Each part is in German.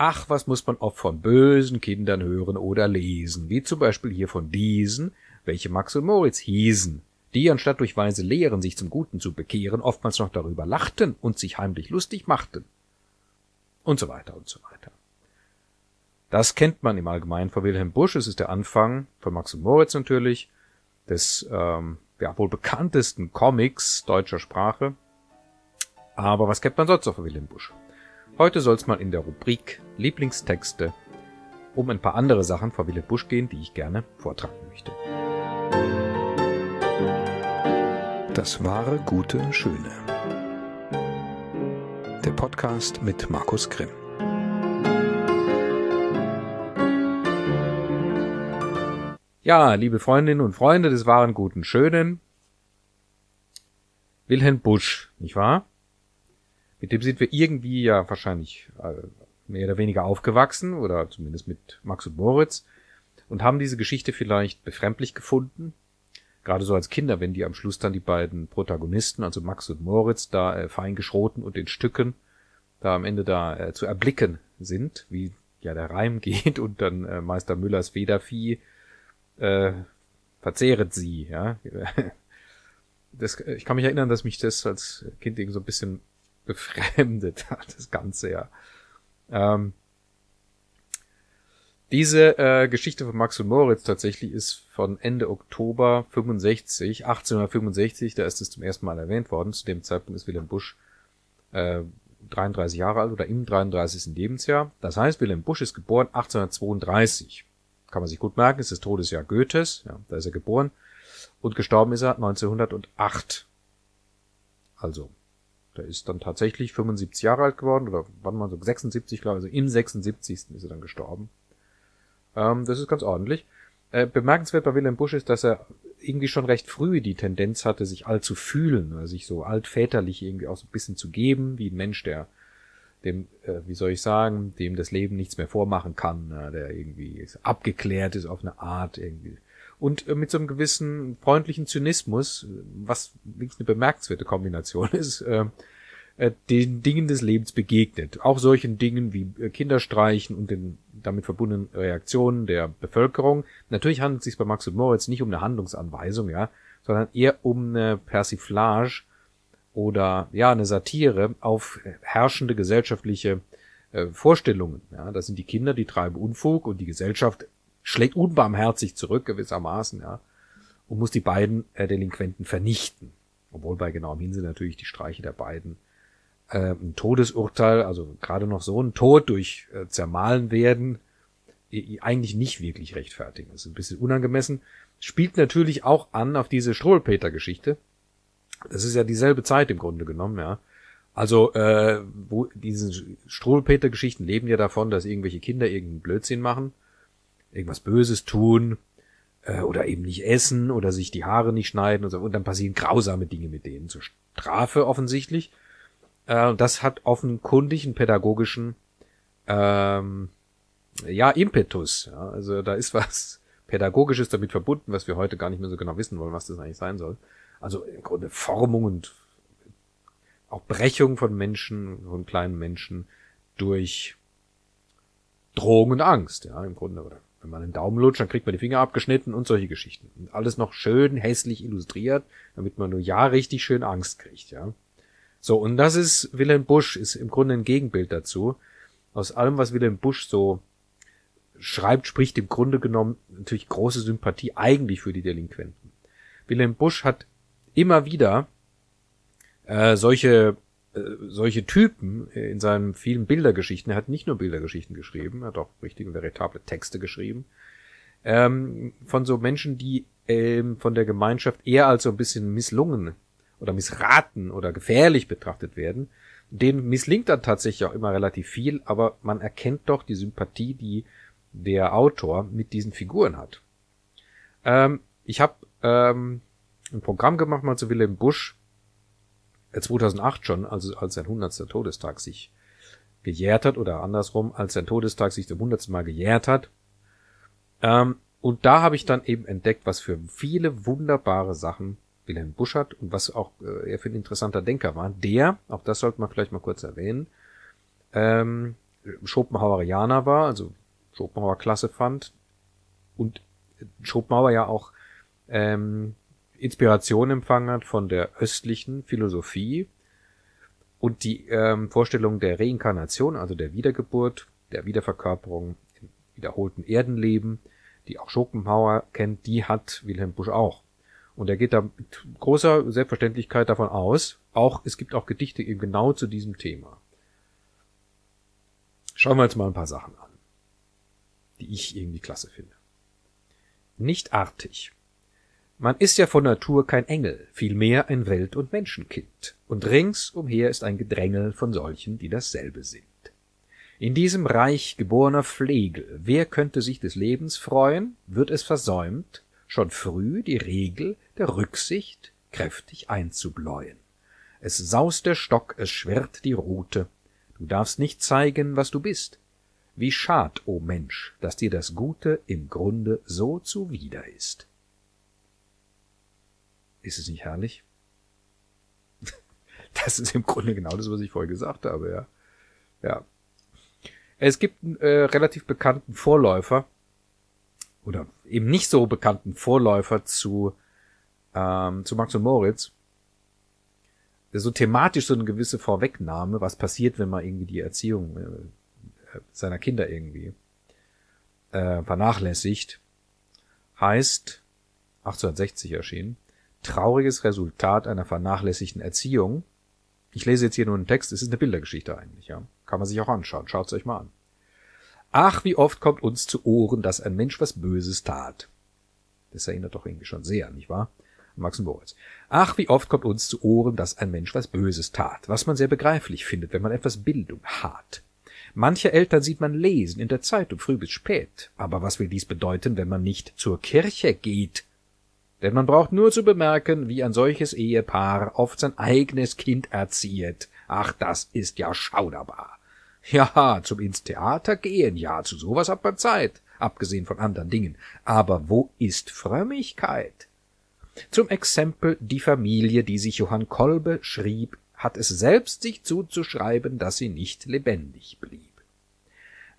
Ach, was muss man oft von bösen Kindern hören oder lesen, wie zum Beispiel hier von diesen, welche Max und Moritz hießen, die anstatt durch weise Lehren sich zum Guten zu bekehren, oftmals noch darüber lachten und sich heimlich lustig machten. Und so weiter und so weiter. Das kennt man im Allgemeinen von Wilhelm Busch. Es ist der Anfang von Max und Moritz natürlich, des ähm, ja, wohl bekanntesten Comics deutscher Sprache. Aber was kennt man sonst noch von Wilhelm Busch? Heute soll es mal in der Rubrik Lieblingstexte um ein paar andere Sachen von Wilhelm Busch gehen, die ich gerne vortragen möchte. Das wahre, gute, schöne. Der Podcast mit Markus Grimm. Ja, liebe Freundinnen und Freunde des wahren, guten, schönen. Wilhelm Busch, nicht wahr? Mit dem sind wir irgendwie ja wahrscheinlich äh, mehr oder weniger aufgewachsen oder zumindest mit Max und Moritz und haben diese Geschichte vielleicht befremdlich gefunden gerade so als Kinder, wenn die am Schluss dann die beiden Protagonisten, also Max und Moritz, da äh, fein geschroten und in Stücken da am Ende da äh, zu erblicken sind, wie ja der Reim geht und dann äh, Meister Müllers Federvieh äh, verzehret sie, ja. Das, ich kann mich erinnern, dass mich das als Kind irgendwie so ein bisschen befremdet das Ganze, ja. Ähm, diese äh, Geschichte von Max und Moritz tatsächlich ist von Ende Oktober 65, 1865, da ist es zum ersten Mal erwähnt worden. Zu dem Zeitpunkt ist Wilhelm Busch äh, 33 Jahre alt oder im 33. Lebensjahr. Das heißt, Wilhelm Busch ist geboren 1832. Kann man sich gut merken, ist das Todesjahr Goethes, ja, da ist er geboren. Und gestorben ist er 1908. Also, der ist dann tatsächlich 75 Jahre alt geworden, oder wann man so 76, glaube ich, also im 76. ist er dann gestorben. Ähm, das ist ganz ordentlich. Äh, bemerkenswert bei Wilhelm Busch ist, dass er irgendwie schon recht früh die Tendenz hatte, sich alt zu fühlen, oder sich so altväterlich irgendwie auch so ein bisschen zu geben, wie ein Mensch, der dem, äh, wie soll ich sagen, dem das Leben nichts mehr vormachen kann, äh, der irgendwie abgeklärt ist auf eine Art irgendwie. Und äh, mit so einem gewissen freundlichen Zynismus, was wirklich eine bemerkenswerte Kombination ist, äh, äh, den Dingen des Lebens begegnet. Auch solchen Dingen wie äh, Kinderstreichen und den damit verbundenen Reaktionen der Bevölkerung. Natürlich handelt es sich bei Max und Moritz nicht um eine Handlungsanweisung, ja, sondern eher um eine Persiflage oder ja eine Satire auf herrschende gesellschaftliche äh, Vorstellungen. Ja, das sind die Kinder, die treiben Unfug und die Gesellschaft schlägt unbarmherzig zurück gewissermaßen, ja, und muss die beiden äh, Delinquenten vernichten. Obwohl bei genauem Hinsinn natürlich die Streiche der beiden äh, ein Todesurteil, also gerade noch so ein Tod durch äh, Zermahlen werden, eigentlich nicht wirklich rechtfertigen. Das ist ein bisschen unangemessen. Spielt natürlich auch an auf diese Strohlpeter-Geschichte. Das ist ja dieselbe Zeit im Grunde genommen, ja. Also, äh, wo diese Strohlpeter-Geschichten leben ja davon, dass irgendwelche Kinder irgendeinen Blödsinn machen, irgendwas Böses tun, äh, oder eben nicht essen oder sich die Haare nicht schneiden und so, und dann passieren grausame Dinge mit denen zur Strafe offensichtlich. Äh, das hat offenkundig einen pädagogischen ähm, ja, Impetus. Ja. Also da ist was Pädagogisches damit verbunden, was wir heute gar nicht mehr so genau wissen wollen, was das eigentlich sein soll. Also im Grunde Formung und auch Brechung von Menschen, von kleinen Menschen durch Drohung und Angst, ja, im Grunde. Oder wenn man einen Daumen lutscht, dann kriegt man die Finger abgeschnitten und solche Geschichten. Und alles noch schön hässlich illustriert, damit man nur ja richtig schön Angst kriegt, ja. So, und das ist Wilhelm Busch, ist im Grunde ein Gegenbild dazu. Aus allem, was Wilhelm Busch so schreibt, spricht im Grunde genommen natürlich große Sympathie eigentlich für die Delinquenten. Wilhelm Busch hat immer wieder äh, solche solche Typen in seinen vielen Bildergeschichten. Er hat nicht nur Bildergeschichten geschrieben, er hat auch richtige veritable Texte geschrieben. Ähm, von so Menschen, die ähm, von der Gemeinschaft eher als so ein bisschen misslungen oder missraten oder gefährlich betrachtet werden. Denen misslingt dann tatsächlich auch immer relativ viel, aber man erkennt doch die Sympathie, die der Autor mit diesen Figuren hat. Ähm, ich habe ähm, ein Programm gemacht mal zu Wilhelm Busch, äh, 2008 schon, also als sein 100. Todestag sich gejährt hat, oder andersrum, als sein Todestag sich zum 100. Mal gejährt hat. Ähm, und da habe ich dann eben entdeckt, was für viele wunderbare Sachen Wilhelm Buschert und was auch äh, er für ein interessanter Denker war, der, auch das sollte man vielleicht mal kurz erwähnen, ähm, Schopenhauerianer war, also Schopenhauer klasse fand und Schopenhauer ja auch ähm, Inspiration empfangen hat von der östlichen Philosophie und die ähm, Vorstellung der Reinkarnation, also der Wiedergeburt, der Wiederverkörperung im wiederholten Erdenleben, die auch Schopenhauer kennt, die hat Wilhelm Busch auch. Und er geht da mit großer Selbstverständlichkeit davon aus, auch es gibt auch Gedichte eben genau zu diesem Thema. Schauen wir uns mal ein paar Sachen an, die ich irgendwie klasse finde. Nicht artig. Man ist ja von Natur kein Engel, vielmehr ein Welt- und Menschenkind, und rings umher ist ein Gedrängel von solchen, die dasselbe sind. In diesem Reich geborener Flegel, wer könnte sich des Lebens freuen, wird es versäumt, schon früh die Regel der Rücksicht kräftig einzubläuen. Es saust der Stock, es schwirrt die Rute, du darfst nicht zeigen, was du bist. Wie schad, o oh Mensch, dass dir das Gute im Grunde so zuwider ist. Ist es nicht herrlich? Das ist im Grunde genau das, was ich vorher gesagt habe, ja. Ja. Es gibt einen äh, relativ bekannten Vorläufer, oder eben nicht so bekannten Vorläufer zu, ähm, zu Max und Moritz, so thematisch so eine gewisse Vorwegnahme, was passiert, wenn man irgendwie die Erziehung äh, seiner Kinder irgendwie äh, vernachlässigt, heißt 1860 erschienen, trauriges Resultat einer vernachlässigten Erziehung. Ich lese jetzt hier nur einen Text, es ist eine Bildergeschichte eigentlich, ja. Kann man sich auch anschauen, schaut's euch mal an. Ach, wie oft kommt uns zu Ohren, dass ein Mensch was Böses tat. Das erinnert doch irgendwie schon sehr, nicht wahr? Max Moritz. Ach, wie oft kommt uns zu Ohren, dass ein Mensch was Böses tat, was man sehr begreiflich findet, wenn man etwas Bildung hat. Manche Eltern sieht man lesen in der Zeitung früh bis spät. Aber was will dies bedeuten, wenn man nicht zur Kirche geht? Denn man braucht nur zu bemerken, wie ein solches Ehepaar oft sein eigenes Kind erzieht. Ach, das ist ja schauderbar. Ja, zum ins Theater gehen, ja, zu sowas hat man Zeit, abgesehen von anderen Dingen. Aber wo ist Frömmigkeit? Zum Exempel die Familie, die sich Johann Kolbe schrieb, hat es selbst sich zuzuschreiben, dass sie nicht lebendig blieb.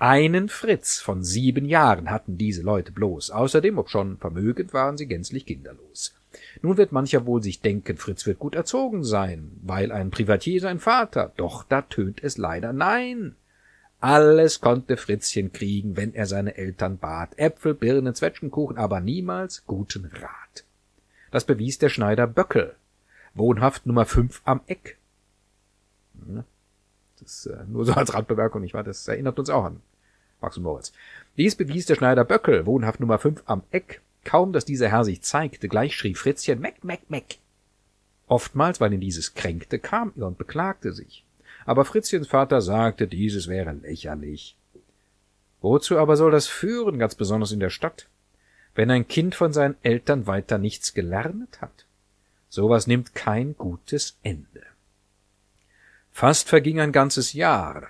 Einen Fritz von sieben Jahren hatten diese Leute bloß, außerdem, obschon vermögend, waren sie gänzlich kinderlos. Nun wird mancher wohl sich denken, Fritz wird gut erzogen sein, weil ein Privatier sein Vater, doch da tönt es leider nein. Alles konnte Fritzchen kriegen, wenn er seine Eltern bat, Äpfel, Birnen, Zwetschgenkuchen, aber niemals guten Rat. Das bewies der Schneider Böckel, wohnhaft Nummer fünf am Eck. Das ist äh, nur so als Randbemerkung, nicht wahr? Das erinnert uns auch an Max und Moritz. Dies bewies der Schneider Böckel, wohnhaft Nummer fünf am Eck. Kaum, dass dieser Herr sich zeigte, gleich schrie Fritzchen Meck, Meck, Meck. Oftmals, weil ihn dieses kränkte, kam er und beklagte sich. Aber Fritzchens Vater sagte, dieses wäre lächerlich. Wozu aber soll das führen, ganz besonders in der Stadt? wenn ein Kind von seinen Eltern weiter nichts gelernt hat. Sowas nimmt kein gutes Ende. Fast verging ein ganzes Jahr,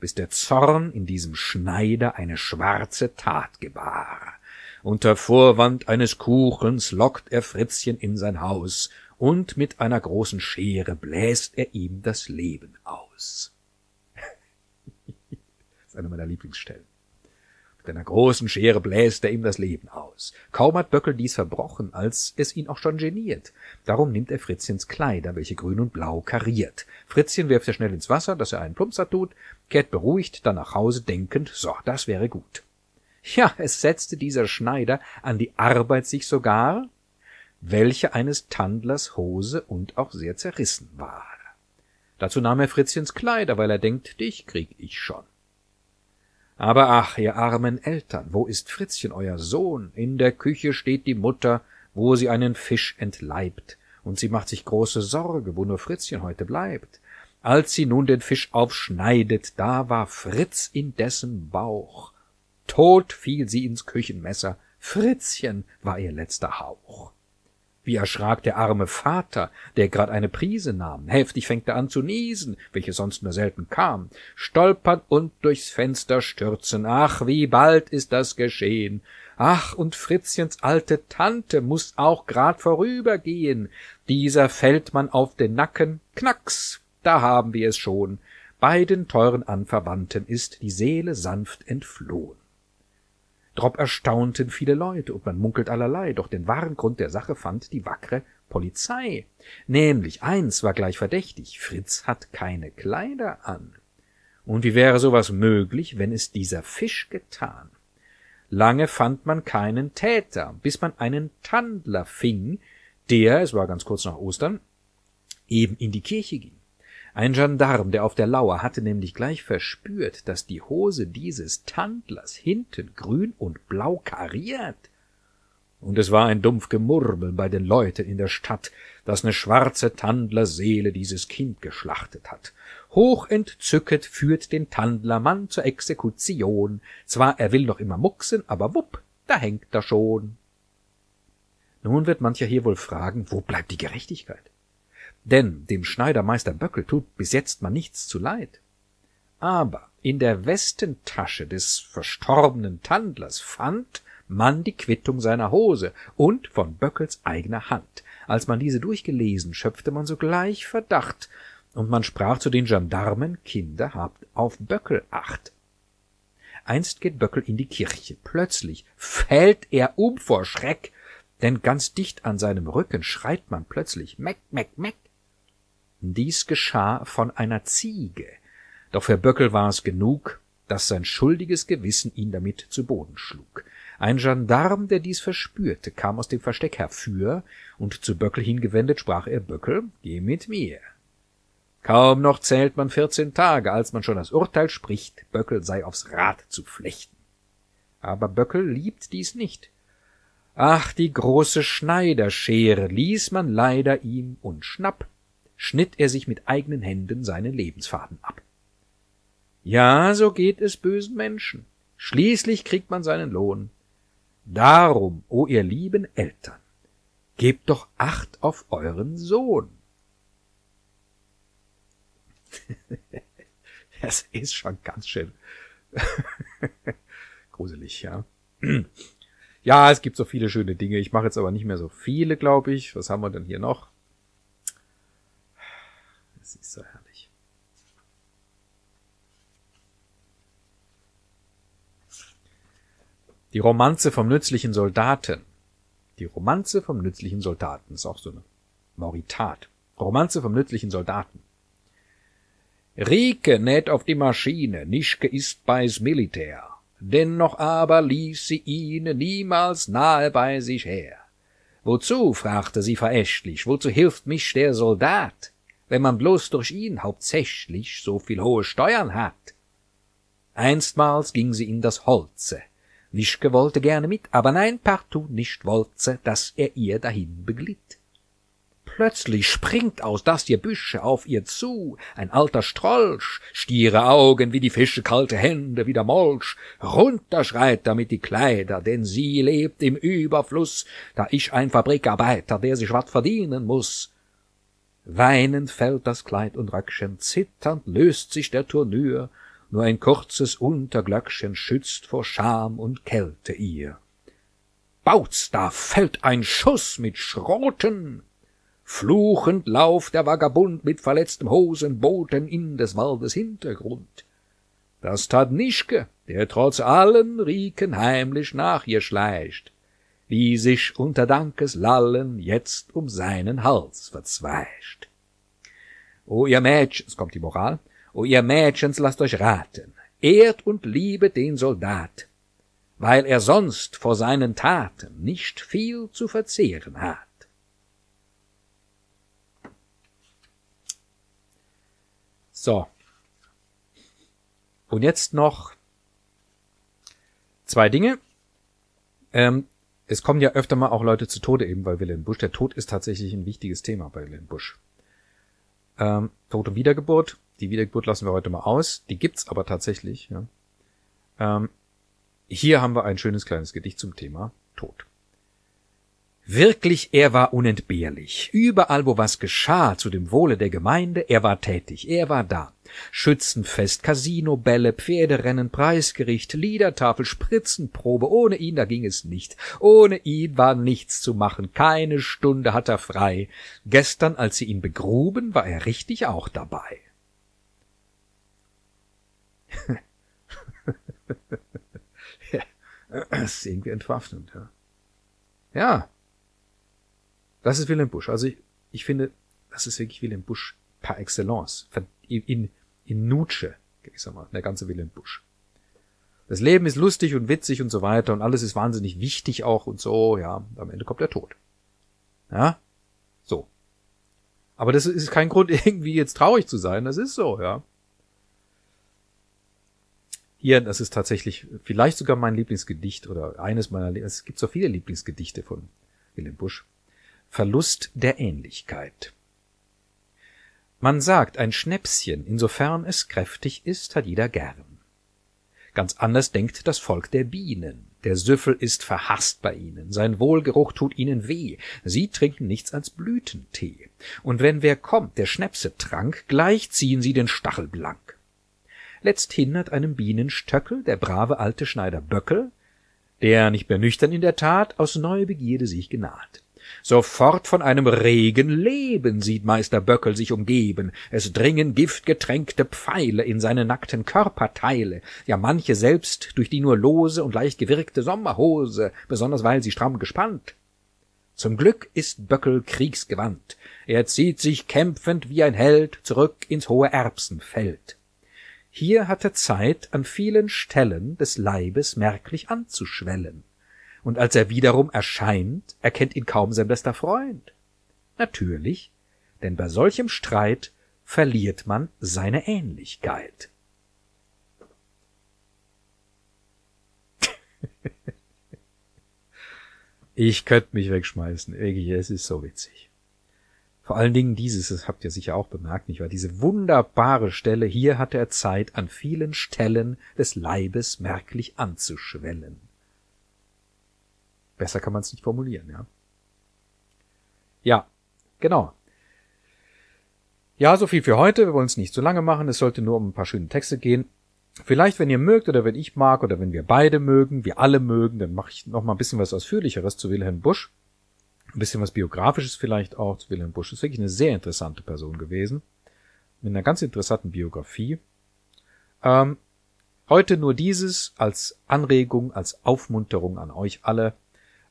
bis der Zorn in diesem Schneider eine schwarze Tat gebar. Unter Vorwand eines Kuchens lockt er Fritzchen in sein Haus, und mit einer großen Schere bläst er ihm das Leben aus. das ist eine meiner Lieblingsstellen. Mit einer großen Schere bläst er ihm das Leben aus. Kaum hat Böckel dies verbrochen, als es ihn auch schon geniert. Darum nimmt er Fritzchens Kleider, welche grün und blau kariert. Fritzchen wirft er schnell ins Wasser, dass er einen Plumpser tut, kehrt beruhigt dann nach Hause, denkend, so, das wäre gut. Ja, es setzte dieser Schneider an die Arbeit sich sogar, welche eines Tandlers Hose und auch sehr zerrissen war. Dazu nahm er Fritzchens Kleider, weil er denkt, dich krieg ich schon. Aber ach, ihr armen Eltern, wo ist Fritzchen, euer Sohn? In der Küche steht die Mutter, wo sie einen Fisch entleibt, und sie macht sich große Sorge, wo nur Fritzchen heute bleibt. Als sie nun den Fisch aufschneidet, da war Fritz in dessen Bauch. Tot fiel sie ins Küchenmesser, Fritzchen war ihr letzter Hauch. Wie erschrak der arme Vater, der grad eine Prise nahm. Heftig fängt er an zu niesen, welches sonst nur selten kam. Stolpern und durchs Fenster stürzen. Ach, wie bald ist das geschehen. Ach, und Fritzchens alte Tante muss auch grad vorübergehen. Dieser fällt man auf den Nacken. Knacks, da haben wir es schon. beiden teuren Anverwandten ist die Seele sanft entflohen. Drop erstaunten viele Leute und man munkelt allerlei, doch den wahren Grund der Sache fand die wackre Polizei. Nämlich eins war gleich verdächtig, Fritz hat keine Kleider an. Und wie wäre sowas möglich, wenn es dieser Fisch getan? Lange fand man keinen Täter, bis man einen Tandler fing, der, es war ganz kurz nach Ostern, eben in die Kirche ging. Ein Gendarm, der auf der Lauer, hatte nämlich gleich verspürt, dass die Hose dieses Tandlers hinten grün und blau kariert und es war ein dumpf Gemurmel bei den Leuten in der Stadt, dass ne schwarze Tandlerseele dieses Kind geschlachtet hat. Hoch entzücket führt den Tandlermann zur Exekution. Zwar er will noch immer mucksen, aber wupp, da hängt er schon. Nun wird mancher hier wohl fragen, wo bleibt die Gerechtigkeit? Denn dem Schneidermeister Böckel tut bis jetzt mal nichts zu leid. Aber in der Westentasche des verstorbenen Tandlers fand man die Quittung seiner Hose und von Böckels eigener Hand. Als man diese durchgelesen, schöpfte man sogleich Verdacht, und man sprach zu den Gendarmen, Kinder, habt auf Böckel acht. Einst geht Böckel in die Kirche. Plötzlich fällt er um vor Schreck, denn ganz dicht an seinem Rücken schreit man plötzlich Meck, Meck, Meck. Dies geschah von einer Ziege. Doch für Böckel war es genug, dass sein schuldiges Gewissen ihn damit zu Boden schlug. Ein Gendarm, der dies verspürte, kam aus dem Versteck herfür, und zu Böckel hingewendet sprach er Böckel, geh mit mir. Kaum noch zählt man vierzehn Tage, als man schon das Urteil spricht, Böckel sei aufs Rad zu flechten. Aber Böckel liebt dies nicht. Ach, die große Schneiderschere ließ man leider ihm, und schnapp schnitt er sich mit eigenen Händen seinen Lebensfaden ab. Ja, so geht es bösen Menschen. Schließlich kriegt man seinen Lohn. Darum, o ihr lieben Eltern, gebt doch Acht auf euren Sohn. das ist schon ganz schön gruselig, ja. ja, es gibt so viele schöne Dinge. Ich mache jetzt aber nicht mehr so viele, glaube ich. Was haben wir denn hier noch? Es ist so herrlich. Die Romanze vom nützlichen Soldaten. Die Romanze vom nützlichen Soldaten ist auch so eine Mauritat. Romanze vom nützlichen Soldaten. Rike näht auf die Maschine, Nischke ist bei's Militär. Dennoch aber ließ sie ihn niemals nahe bei sich her. Wozu, fragte sie verächtlich, wozu hilft mich der Soldat, wenn man bloß durch ihn hauptsächlich so viel hohe Steuern hat? Einstmals ging sie in das Holze, Wischke wollte gerne mit, aber nein, partout nicht wollte, dass er ihr dahin beglitt. Plötzlich springt aus das Gebüsche auf ihr zu ein alter Strolch, stiere Augen wie die Fische, kalte Hände wie der Molch, runter schreit damit die Kleider, denn sie lebt im Überfluss, da ich ein Fabrikarbeiter, der sich wat verdienen muss. Weinend fällt das Kleid und Röckchen, zitternd löst sich der Turnür, nur ein kurzes Unterglöckchen schützt vor Scham und Kälte ihr. Bautz, da fällt ein Schuss mit Schroten! Fluchend lauft der Vagabund mit verletztem Hosenboten in des Waldes Hintergrund. Das tat Nischke, der trotz allen Rieken heimlich nach ihr schleicht, wie sich unter Dankes Lallen jetzt um seinen Hals verzweischt. O ihr Mädchen, es kommt die Moral, O ihr Mädchens, lasst euch raten, ehrt und liebet den Soldat, weil er sonst vor seinen Taten nicht viel zu verzehren hat. So. Und jetzt noch zwei Dinge. Ähm, es kommen ja öfter mal auch Leute zu Tode eben bei Wilhelm Busch. Der Tod ist tatsächlich ein wichtiges Thema bei Wilhelm Busch. Ähm, Tod und Wiedergeburt die Wiedergeburt lassen wir heute mal aus. Die gibt's aber tatsächlich. Ja. Ähm, hier haben wir ein schönes kleines Gedicht zum Thema Tod. Wirklich, er war unentbehrlich. Überall, wo was geschah zu dem Wohle der Gemeinde, er war tätig, er war da. Schützenfest, Casino, Bälle, Pferderennen, Preisgericht, Liedertafel, Spritzenprobe, ohne ihn, da ging es nicht. Ohne ihn war nichts zu machen, keine Stunde hat er frei. Gestern, als sie ihn begruben, war er richtig auch dabei. ja, das ist irgendwie entwaffnend, ja. Ja. Das ist Wilhelm Busch. Also ich, ich finde, das ist wirklich Wilhelm Busch par excellence. In, in Nutsche, gewissermaßen, der ganze Wilhelm Busch. Das Leben ist lustig und witzig und so weiter und alles ist wahnsinnig wichtig auch und so, ja, am Ende kommt der Tod. Ja? So. Aber das ist kein Grund, irgendwie jetzt traurig zu sein, das ist so, ja. Hier, das ist tatsächlich vielleicht sogar mein Lieblingsgedicht oder eines meiner, es gibt so viele Lieblingsgedichte von Wilhelm Busch. Verlust der Ähnlichkeit. Man sagt, ein Schnäpschen, insofern es kräftig ist, hat jeder gern. Ganz anders denkt das Volk der Bienen. Der Süffel ist verhasst bei ihnen, sein Wohlgeruch tut ihnen weh, sie trinken nichts als Blütentee. Und wenn wer kommt, der Schnäpse trank, gleich ziehen sie den Stachel blank. Letzthin hat einem Bienenstöckel der brave alte Schneider Böckel, der nicht mehr nüchtern in der Tat, aus neuer Begierde sich genaht. Sofort von einem regen Leben sieht Meister Böckel sich umgeben. Es dringen giftgetränkte Pfeile in seine nackten Körperteile, ja manche selbst durch die nur lose und leicht gewirkte Sommerhose, besonders weil sie stramm gespannt. Zum Glück ist Böckel kriegsgewandt. Er zieht sich kämpfend wie ein Held zurück ins hohe Erbsenfeld. Hier hat er Zeit, an vielen Stellen des Leibes merklich anzuschwellen und als er wiederum erscheint, erkennt ihn kaum sein bester Freund. Natürlich, denn bei solchem Streit verliert man seine Ähnlichkeit. ich könnte mich wegschmeißen, wirklich, es ist so witzig. Vor allen Dingen dieses, das habt ihr sicher auch bemerkt, nicht wahr? Diese wunderbare Stelle, hier hat er Zeit, an vielen Stellen des Leibes merklich anzuschwellen. Besser kann man es nicht formulieren, ja. Ja, genau. Ja, so viel für heute. Wir wollen es nicht zu lange machen. Es sollte nur um ein paar schöne Texte gehen. Vielleicht, wenn ihr mögt oder wenn ich mag oder wenn wir beide mögen, wir alle mögen, dann mache ich noch mal ein bisschen was Ausführlicheres zu Wilhelm Busch. Ein bisschen was Biografisches vielleicht auch zu Wilhelm Busch. Ist wirklich eine sehr interessante Person gewesen. Mit einer ganz interessanten Biografie. Ähm, heute nur dieses als Anregung, als Aufmunterung an euch alle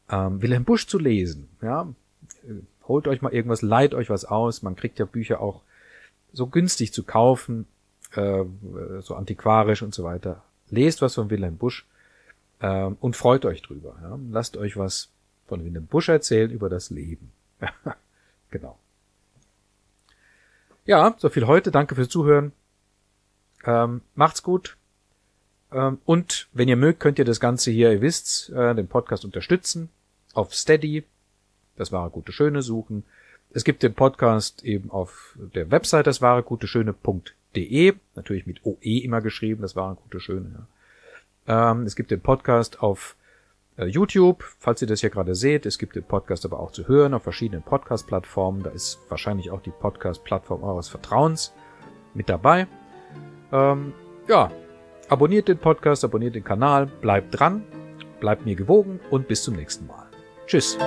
ähm, Wilhelm Busch zu lesen. Ja, holt euch mal irgendwas, leiht euch was aus. Man kriegt ja Bücher auch so günstig zu kaufen, äh, so antiquarisch und so weiter. Lest was von Wilhelm Busch äh, und freut euch drüber. Ja? Lasst euch was von Wilhelm Busch erzählen über das Leben. genau. Ja, so viel heute. Danke fürs Zuhören. Ähm, macht's gut. Ähm, und wenn ihr mögt, könnt ihr das Ganze hier, ihr wisst's, äh, den Podcast unterstützen auf Steady, das wahre gute Schöne suchen. Es gibt den Podcast eben auf der Website das wahre gute Schöne.de, natürlich mit OE immer geschrieben, das wahre gute Schöne. Ja. Ähm, es gibt den Podcast auf äh, YouTube, falls ihr das hier gerade seht. Es gibt den Podcast aber auch zu hören auf verschiedenen Podcast-Plattformen. Da ist wahrscheinlich auch die Podcast-Plattform eures Vertrauens mit dabei. Ähm, ja, abonniert den Podcast, abonniert den Kanal, bleibt dran, bleibt mir gewogen und bis zum nächsten Mal. Tschüss.